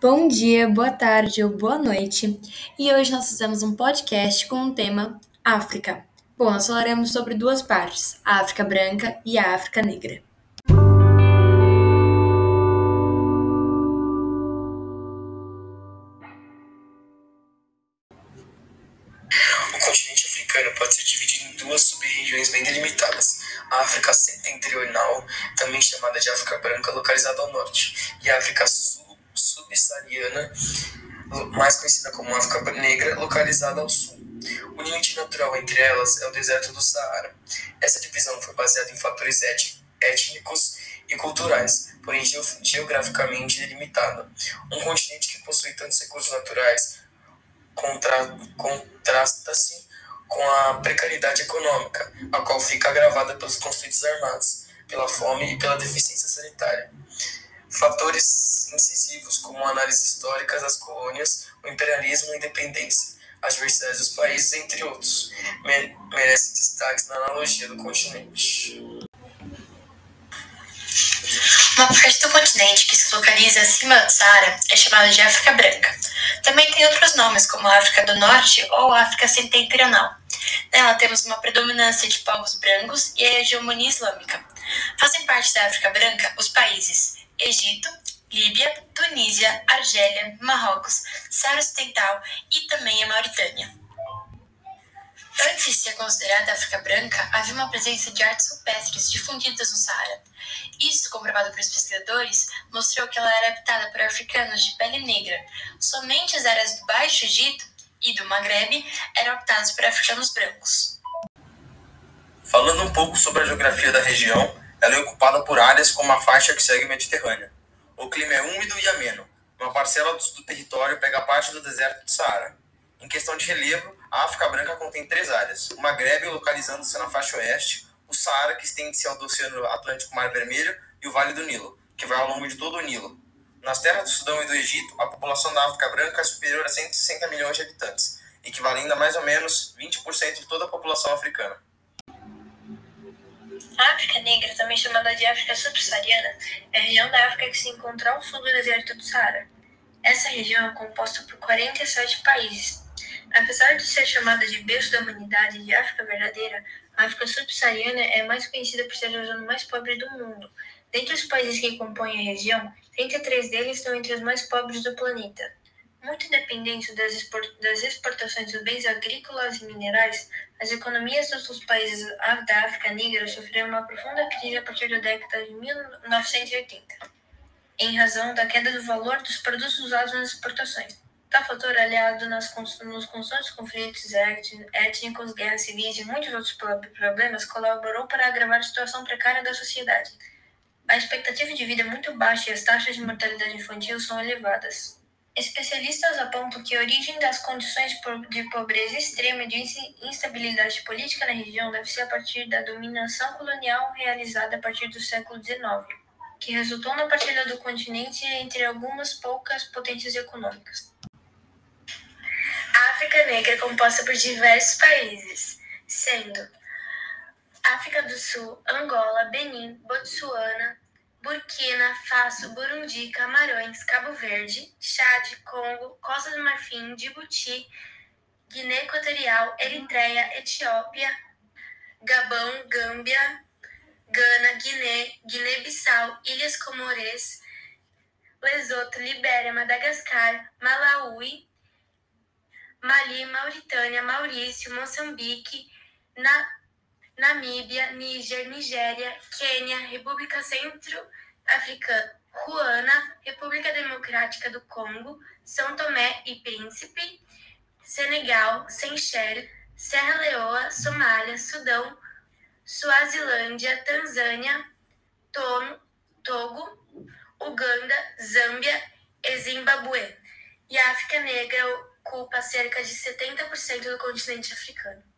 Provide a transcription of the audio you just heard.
Bom dia, boa tarde ou boa noite. E hoje nós fizemos um podcast com o tema África. Bom, nós falaremos sobre duas partes, a África branca e a África negra. O continente africano pode ser dividido em duas sub-regiões bem delimitadas: a África Setentrional, também chamada de África Branca, localizada ao norte, e a África Subsaariana, mais conhecida como África Negra, localizada ao sul. O limite natural entre elas é o deserto do Saara. Essa divisão foi baseada em fatores étnicos e culturais, porém geograficamente delimitada. Um continente que possui tantos recursos naturais contra, contrasta-se com a precariedade econômica, a qual fica agravada pelos conflitos armados, pela fome e pela deficiência sanitária. Fatores incisivos, como análises históricas das colônias, o imperialismo e a independência, as diversidades dos países, entre outros, merecem destaques na analogia do continente. Uma parte do continente que se localiza acima do Saara é chamada de África Branca. Também tem outros nomes, como África do Norte ou África Setentrional. Nela temos uma predominância de povos brancos e a hegemonia islâmica. Fazem parte da África Branca os países Egito, Líbia, Tunísia, Argélia, Marrocos, Saara Ocidental e também a Mauritânia. Antes de ser considerada África Branca, havia uma presença de artes rupestres difundidas no Saara. Isso, comprovado por pesquisadores, mostrou que ela era habitada por africanos de pele negra. Somente as áreas do Baixo Egito e do Maghreb eram habitadas por africanos brancos. Falando um pouco sobre a geografia da região, ela é ocupada por áreas como a faixa que segue o Mediterrâneo. O clima é úmido e ameno. Uma parcela do território pega parte do deserto do Saara. Em questão de relevo, a África Branca contém três áreas: o Maghreb, localizando-se na faixa oeste, o Saara, que estende-se ao Oceano Atlântico Mar Vermelho, e o Vale do Nilo, que vai ao longo de todo o Nilo. Nas terras do Sudão e do Egito, a população da África Branca é superior a 160 milhões de habitantes, equivalendo a mais ou menos 20% de toda a população africana. A África Negra, também chamada de África Subsaariana, é a região da África que se encontra ao sul do deserto do Saara. Essa região é composta por 47 países, Apesar de ser chamada de berço da humanidade de África verdadeira, a África subsaariana é mais conhecida por ser a zona mais pobre do mundo. Dentre os países que compõem a região, 33 deles estão entre os mais pobres do planeta. Muito dependentes das exportações de bens agrícolas e minerais, as economias dos países da África Negra sofreram uma profunda crise a partir da década de 1980, em razão da queda do valor dos produtos usados nas exportações. Tal fator, aliado nas, nos constantes conflitos étnicos, guerras civis e muitos outros problemas, colaborou para agravar a situação precária da sociedade. A expectativa de vida é muito baixa e as taxas de mortalidade infantil são elevadas. Especialistas apontam que a origem das condições de pobreza extrema e de instabilidade política na região deve ser a partir da dominação colonial realizada a partir do século XIX, que resultou na partilha do continente entre algumas poucas potências econômicas. África Negra é composta por diversos países, sendo África do Sul, Angola, Benin, Botsuana, Burkina Faso, Burundi, Camarões, Cabo Verde, Chad, Congo, Costa do Marfim, Djibouti, Guiné Equatorial, Eritreia, Etiópia, Gabão, Gâmbia, Gana, Guiné, Guiné-Bissau, Ilhas Comores, Lesoto, Libéria, Madagascar, Malawi, Mali, Mauritânia, Maurício, Moçambique, Na, Namíbia, Níger, Nigéria, Quênia, República Centro-Africana, Ruana, República Democrática do Congo, São Tomé e Príncipe, Senegal, Seychelles, Serra Leoa, Somália, Sudão, Suazilândia, Tanzânia, Togo, Uganda, Zâmbia e Zimbabue. E a África Negra ocupa cerca de 70% do continente africano.